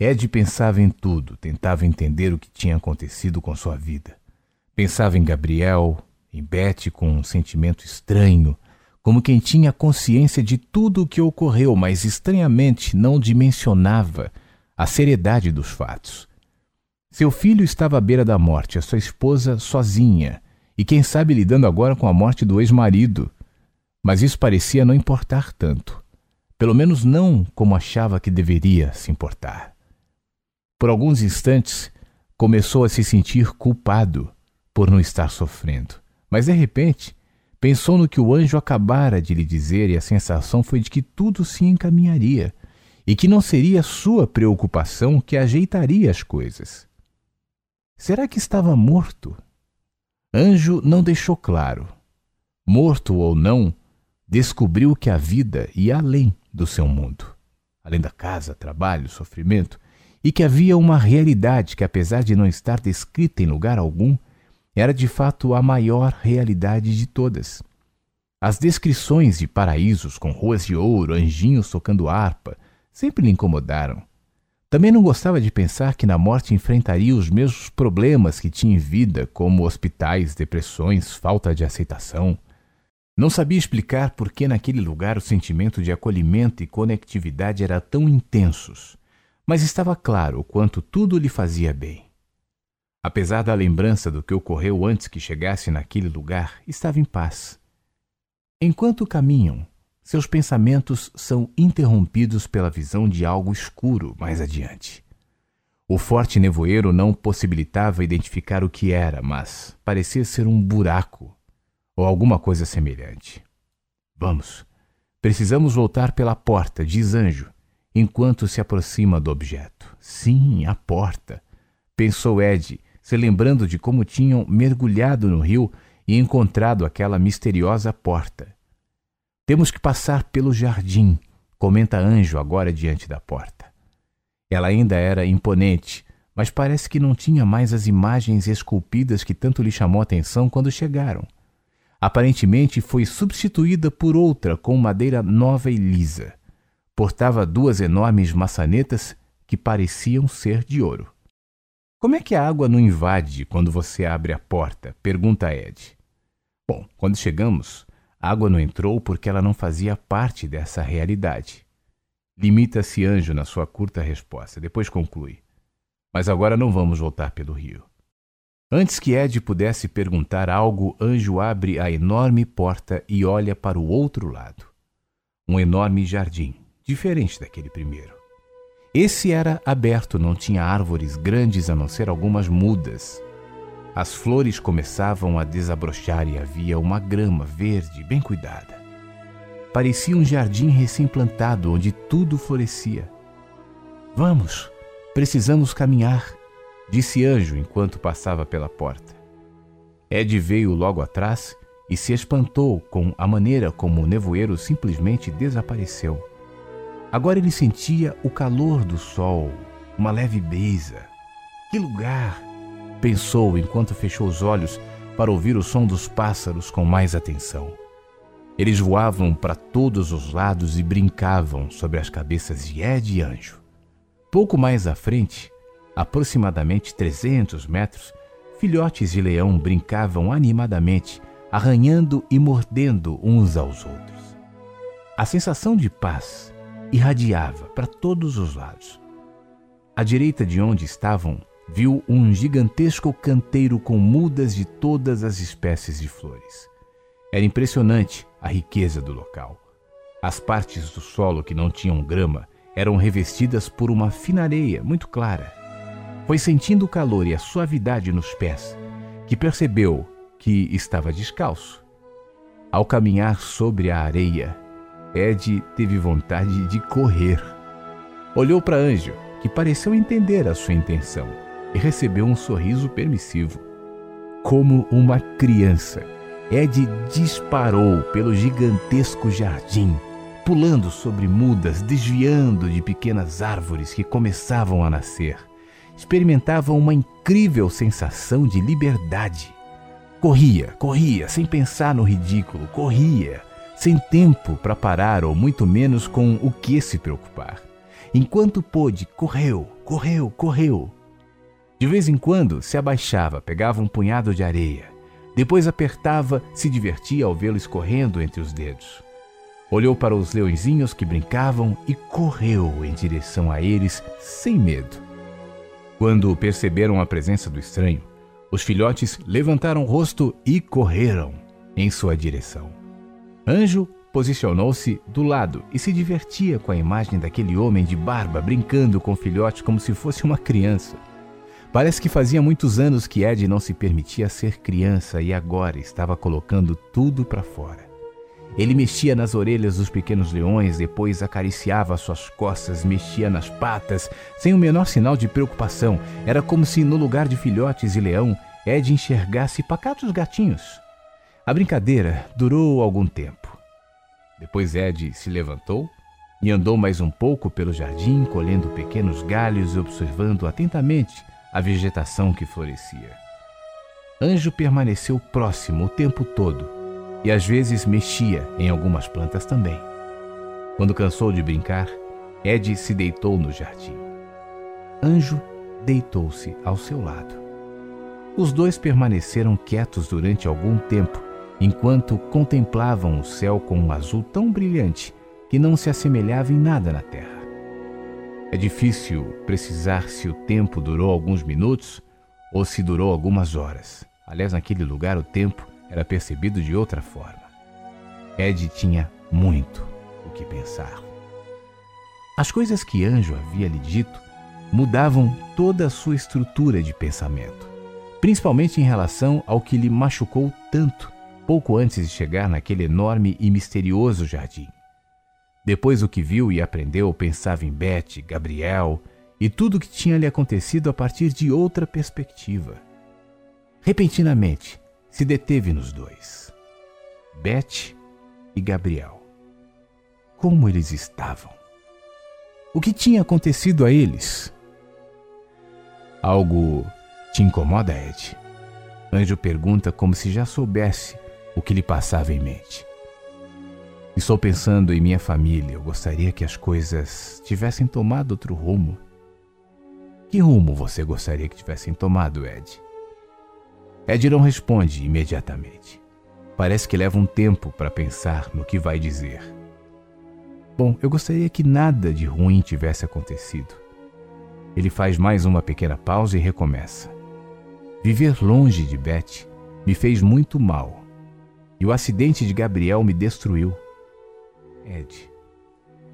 Ed pensava em tudo, tentava entender o que tinha acontecido com sua vida. Pensava em Gabriel, em Beth com um sentimento estranho, como quem tinha consciência de tudo o que ocorreu, mas estranhamente não dimensionava a seriedade dos fatos. Seu filho estava à beira da morte, a sua esposa sozinha, e quem sabe lidando agora com a morte do ex-marido. Mas isso parecia não importar tanto. Pelo menos não como achava que deveria se importar. Por alguns instantes, começou a se sentir culpado por não estar sofrendo. Mas de repente, pensou no que o anjo acabara de lhe dizer e a sensação foi de que tudo se encaminharia e que não seria sua preocupação que ajeitaria as coisas. Será que estava morto? Anjo não deixou claro. Morto ou não, descobriu que a vida ia além do seu mundo. Além da casa, trabalho, sofrimento, e que havia uma realidade que, apesar de não estar descrita em lugar algum, era de fato a maior realidade de todas. As descrições de paraísos com ruas de ouro, anjinhos tocando harpa, sempre lhe incomodaram. Também não gostava de pensar que na morte enfrentaria os mesmos problemas que tinha em vida, como hospitais, depressões, falta de aceitação. Não sabia explicar por que naquele lugar o sentimento de acolhimento e conectividade era tão intensos mas estava claro o quanto tudo lhe fazia bem. Apesar da lembrança do que ocorreu antes que chegasse naquele lugar, estava em paz. Enquanto caminham, seus pensamentos são interrompidos pela visão de algo escuro mais adiante. O forte nevoeiro não possibilitava identificar o que era, mas parecia ser um buraco ou alguma coisa semelhante. Vamos, precisamos voltar pela porta, diz Anjo, enquanto se aproxima do objeto. Sim, a porta. Pensou Ed, se lembrando de como tinham mergulhado no rio e encontrado aquela misteriosa porta. Temos que passar pelo jardim, comenta Anjo agora diante da porta. Ela ainda era imponente, mas parece que não tinha mais as imagens esculpidas que tanto lhe chamou a atenção quando chegaram. Aparentemente foi substituída por outra com madeira nova e lisa portava duas enormes maçanetas que pareciam ser de ouro. Como é que a água não invade quando você abre a porta? pergunta Ed. Bom, quando chegamos, a água não entrou porque ela não fazia parte dessa realidade. Limita-se Anjo na sua curta resposta, depois conclui. Mas agora não vamos voltar pelo rio. Antes que Ed pudesse perguntar algo, Anjo abre a enorme porta e olha para o outro lado. Um enorme jardim diferente daquele primeiro. Esse era aberto, não tinha árvores grandes a não ser algumas mudas. As flores começavam a desabrochar e havia uma grama verde bem cuidada. Parecia um jardim recém-plantado onde tudo florescia. Vamos, precisamos caminhar, disse Anjo enquanto passava pela porta. Ed veio logo atrás e se espantou com a maneira como o nevoeiro simplesmente desapareceu. Agora ele sentia o calor do sol, uma leve brisa. Que lugar! Pensou enquanto fechou os olhos para ouvir o som dos pássaros com mais atenção. Eles voavam para todos os lados e brincavam sobre as cabeças de Ed e Anjo. Pouco mais à frente, aproximadamente 300 metros, filhotes de leão brincavam animadamente, arranhando e mordendo uns aos outros. A sensação de paz irradiava para todos os lados. À direita de onde estavam, viu um gigantesco canteiro com mudas de todas as espécies de flores. Era impressionante a riqueza do local. As partes do solo que não tinham grama eram revestidas por uma fina areia muito clara. Foi sentindo o calor e a suavidade nos pés que percebeu que estava descalço. Ao caminhar sobre a areia, Ed teve vontade de correr. Olhou para Anjo, que pareceu entender a sua intenção, e recebeu um sorriso permissivo. Como uma criança, Ed disparou pelo gigantesco jardim, pulando sobre mudas, desviando de pequenas árvores que começavam a nascer. Experimentava uma incrível sensação de liberdade. Corria, corria, sem pensar no ridículo, corria sem tempo para parar ou muito menos com o que se preocupar. Enquanto pôde, correu, correu, correu. De vez em quando se abaixava, pegava um punhado de areia. Depois apertava, se divertia ao vê-lo escorrendo entre os dedos. Olhou para os leõezinhos que brincavam e correu em direção a eles sem medo. Quando perceberam a presença do estranho, os filhotes levantaram o rosto e correram em sua direção. Anjo posicionou-se do lado e se divertia com a imagem daquele homem de barba brincando com o filhote como se fosse uma criança. Parece que fazia muitos anos que Ed não se permitia ser criança e agora estava colocando tudo para fora. Ele mexia nas orelhas dos pequenos leões, depois acariciava suas costas, mexia nas patas, sem o menor sinal de preocupação. Era como se, no lugar de filhotes e leão, Ed enxergasse pacatos gatinhos. A brincadeira durou algum tempo. Depois Ed se levantou e andou mais um pouco pelo jardim, colhendo pequenos galhos e observando atentamente a vegetação que florescia. Anjo permaneceu próximo o tempo todo e às vezes mexia em algumas plantas também. Quando cansou de brincar, Ed se deitou no jardim. Anjo deitou-se ao seu lado. Os dois permaneceram quietos durante algum tempo, enquanto contemplavam o céu com um azul tão brilhante que não se assemelhava em nada na terra. É difícil precisar se o tempo durou alguns minutos ou se durou algumas horas. Aliás, naquele lugar o tempo era percebido de outra forma. Ed tinha muito o que pensar. As coisas que Anjo havia lhe dito mudavam toda a sua estrutura de pensamento, principalmente em relação ao que lhe machucou tanto pouco antes de chegar naquele enorme e misterioso jardim. Depois do que viu e aprendeu, pensava em Beth, Gabriel e tudo o que tinha lhe acontecido a partir de outra perspectiva. Repentinamente, se deteve nos dois. Beth e Gabriel. Como eles estavam? O que tinha acontecido a eles? Algo te incomoda, Ed? Anjo pergunta como se já soubesse o que lhe passava em mente. Estou pensando em minha família. Eu gostaria que as coisas tivessem tomado outro rumo. Que rumo você gostaria que tivessem tomado, Ed? Ed não responde imediatamente. Parece que leva um tempo para pensar no que vai dizer. Bom, eu gostaria que nada de ruim tivesse acontecido. Ele faz mais uma pequena pausa e recomeça. Viver longe de Beth me fez muito mal. E o acidente de Gabriel me destruiu. Ed,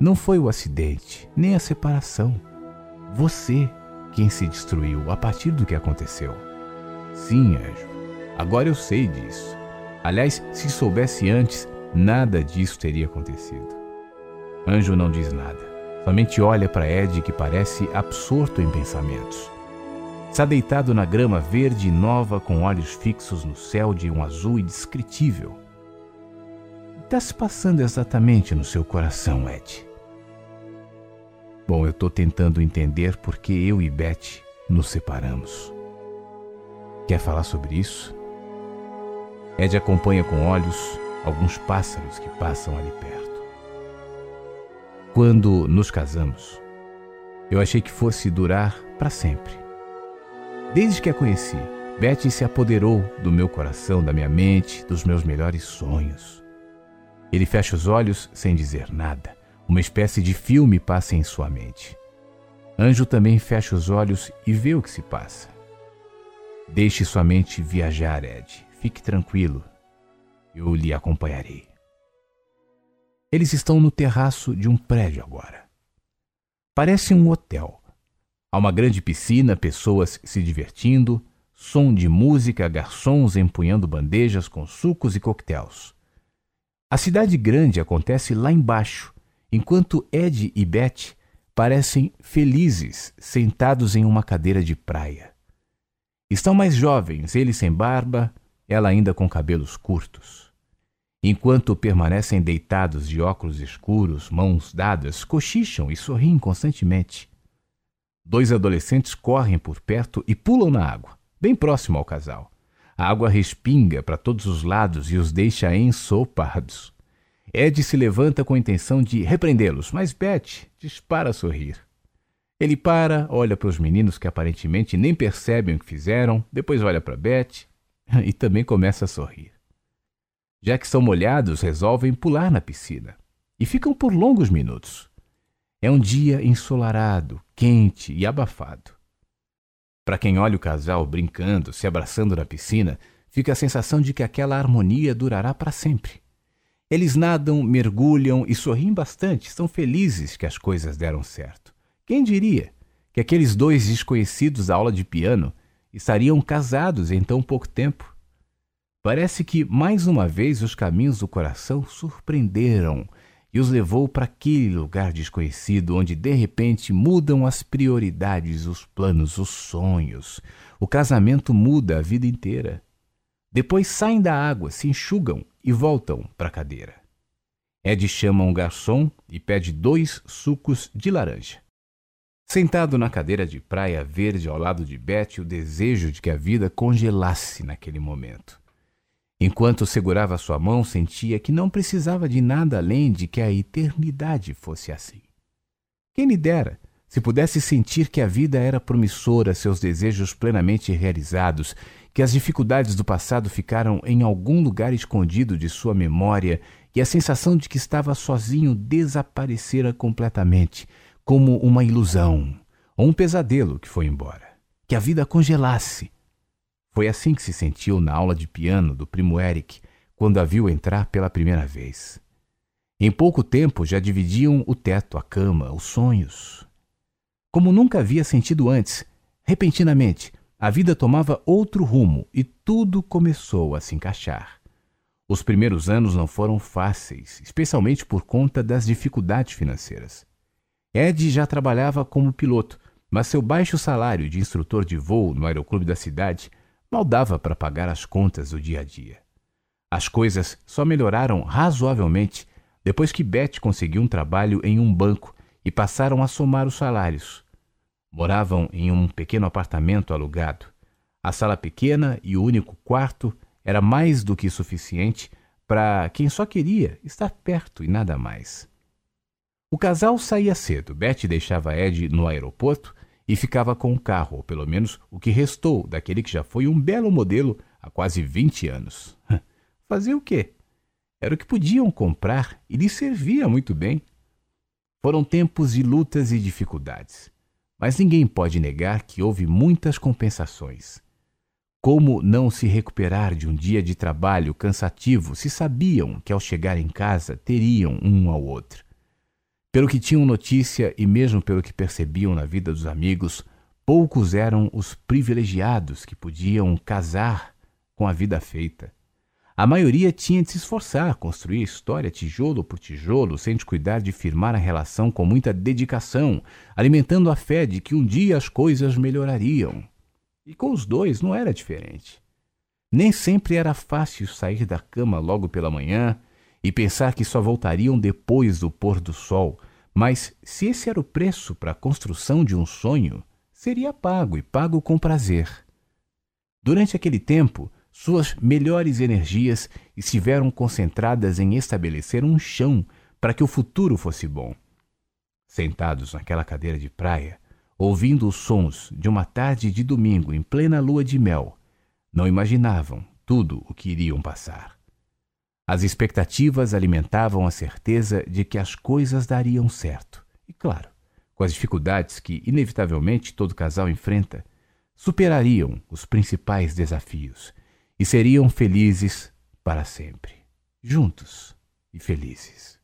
não foi o acidente, nem a separação. Você quem se destruiu a partir do que aconteceu. Sim, anjo. Agora eu sei disso. Aliás, se soubesse antes, nada disso teria acontecido. Anjo não diz nada. Somente olha para Ed, que parece absorto em pensamentos. Está deitado na grama verde e nova, com olhos fixos no céu de um azul indescritível. Está se passando exatamente no seu coração, Ed? Bom, eu estou tentando entender por que eu e Beth nos separamos. Quer falar sobre isso? Ed acompanha com olhos alguns pássaros que passam ali perto. Quando nos casamos, eu achei que fosse durar para sempre. Desde que a conheci, Betty se apoderou do meu coração, da minha mente, dos meus melhores sonhos. Ele fecha os olhos sem dizer nada. Uma espécie de filme passa em sua mente. Anjo também fecha os olhos e vê o que se passa. Deixe sua mente viajar, Ed. Fique tranquilo. Eu lhe acompanharei. Eles estão no terraço de um prédio agora. Parece um hotel. Há uma grande piscina, pessoas se divertindo, som de música, garçons empunhando bandejas com sucos e coquetéis. A cidade grande acontece lá embaixo, enquanto Ed e Beth parecem felizes sentados em uma cadeira de praia. Estão mais jovens, ele sem barba, ela ainda com cabelos curtos. Enquanto permanecem deitados de óculos escuros, mãos dadas, cochicham e sorriem constantemente. Dois adolescentes correm por perto e pulam na água, bem próximo ao casal. A água respinga para todos os lados e os deixa ensopados. Ed se levanta com a intenção de repreendê-los, mas Beth dispara a sorrir. Ele para, olha para os meninos que aparentemente nem percebem o que fizeram, depois olha para Beth e também começa a sorrir. Já que são molhados, resolvem pular na piscina e ficam por longos minutos. É um dia ensolarado, quente e abafado. Para quem olha o casal brincando, se abraçando na piscina, fica a sensação de que aquela harmonia durará para sempre. Eles nadam, mergulham e sorriem bastante, estão felizes que as coisas deram certo. Quem diria que aqueles dois desconhecidos da aula de piano estariam casados em tão pouco tempo? Parece que, mais uma vez, os caminhos do coração surpreenderam e os levou para aquele lugar desconhecido onde de repente mudam as prioridades, os planos, os sonhos. O casamento muda a vida inteira. Depois saem da água, se enxugam e voltam para a cadeira. Ed chama um garçom e pede dois sucos de laranja. Sentado na cadeira de praia verde ao lado de Betty, o desejo de que a vida congelasse naquele momento. Enquanto segurava sua mão, sentia que não precisava de nada além de que a eternidade fosse assim. Quem lhe dera se pudesse sentir que a vida era promissora, seus desejos plenamente realizados, que as dificuldades do passado ficaram em algum lugar escondido de sua memória e a sensação de que estava sozinho desaparecera completamente, como uma ilusão ou um pesadelo que foi embora. Que a vida congelasse foi assim que se sentiu na aula de piano do primo Eric quando a viu entrar pela primeira vez. Em pouco tempo já dividiam o teto, a cama, os sonhos. Como nunca havia sentido antes, repentinamente, a vida tomava outro rumo e tudo começou a se encaixar. Os primeiros anos não foram fáceis, especialmente por conta das dificuldades financeiras. Ed já trabalhava como piloto, mas seu baixo salário de instrutor de voo no aeroclube da cidade Mal dava para pagar as contas do dia a dia. As coisas só melhoraram razoavelmente depois que Beth conseguiu um trabalho em um banco e passaram a somar os salários. Moravam em um pequeno apartamento alugado. A sala pequena e o único quarto era mais do que suficiente para quem só queria estar perto e nada mais. O casal saía cedo. Beth deixava Ed no aeroporto e ficava com o carro, ou pelo menos o que restou daquele que já foi um belo modelo há quase 20 anos. Fazer o quê? Era o que podiam comprar e lhe servia muito bem. Foram tempos de lutas e dificuldades, mas ninguém pode negar que houve muitas compensações. Como não se recuperar de um dia de trabalho cansativo se sabiam que ao chegar em casa teriam um ao outro? Pelo que tinham notícia e mesmo pelo que percebiam na vida dos amigos, poucos eram os privilegiados que podiam casar com a vida feita. A maioria tinha de se esforçar, construir história tijolo por tijolo, sem descuidar de firmar a relação com muita dedicação, alimentando a fé de que um dia as coisas melhorariam. E com os dois não era diferente. Nem sempre era fácil sair da cama logo pela manhã e pensar que só voltariam depois do pôr do sol. Mas se esse era o preço para a construção de um sonho, seria pago e pago com prazer. Durante aquele tempo, suas melhores energias estiveram concentradas em estabelecer um chão para que o futuro fosse bom. Sentados naquela cadeira de praia, ouvindo os sons de uma tarde de domingo em plena lua de mel, não imaginavam tudo o que iriam passar. As expectativas alimentavam a certeza de que as coisas dariam certo. E, claro, com as dificuldades que, inevitavelmente, todo casal enfrenta, superariam os principais desafios e seriam felizes para sempre. Juntos e felizes.